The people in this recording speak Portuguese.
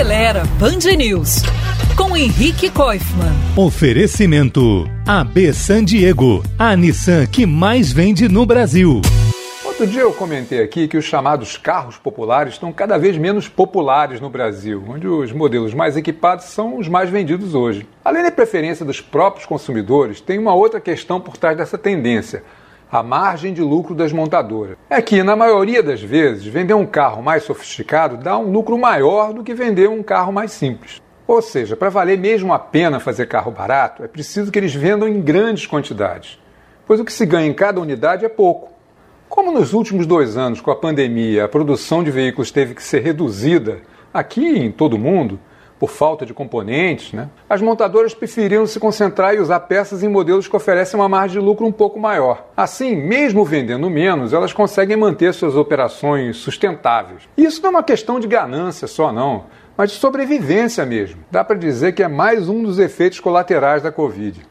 Acelera Band News com Henrique Koifman. Oferecimento AB San Diego, a Nissan que mais vende no Brasil. Outro dia eu comentei aqui que os chamados carros populares estão cada vez menos populares no Brasil, onde os modelos mais equipados são os mais vendidos hoje. Além da preferência dos próprios consumidores, tem uma outra questão por trás dessa tendência a margem de lucro das montadoras. É que, na maioria das vezes, vender um carro mais sofisticado dá um lucro maior do que vender um carro mais simples. Ou seja, para valer mesmo a pena fazer carro barato, é preciso que eles vendam em grandes quantidades, pois o que se ganha em cada unidade é pouco. Como nos últimos dois anos, com a pandemia, a produção de veículos teve que ser reduzida, aqui em todo o mundo, por falta de componentes, né? as montadoras preferiram se concentrar e usar peças em modelos que oferecem uma margem de lucro um pouco maior. Assim, mesmo vendendo menos, elas conseguem manter suas operações sustentáveis. E isso não é uma questão de ganância só, não, mas de sobrevivência mesmo. Dá para dizer que é mais um dos efeitos colaterais da Covid.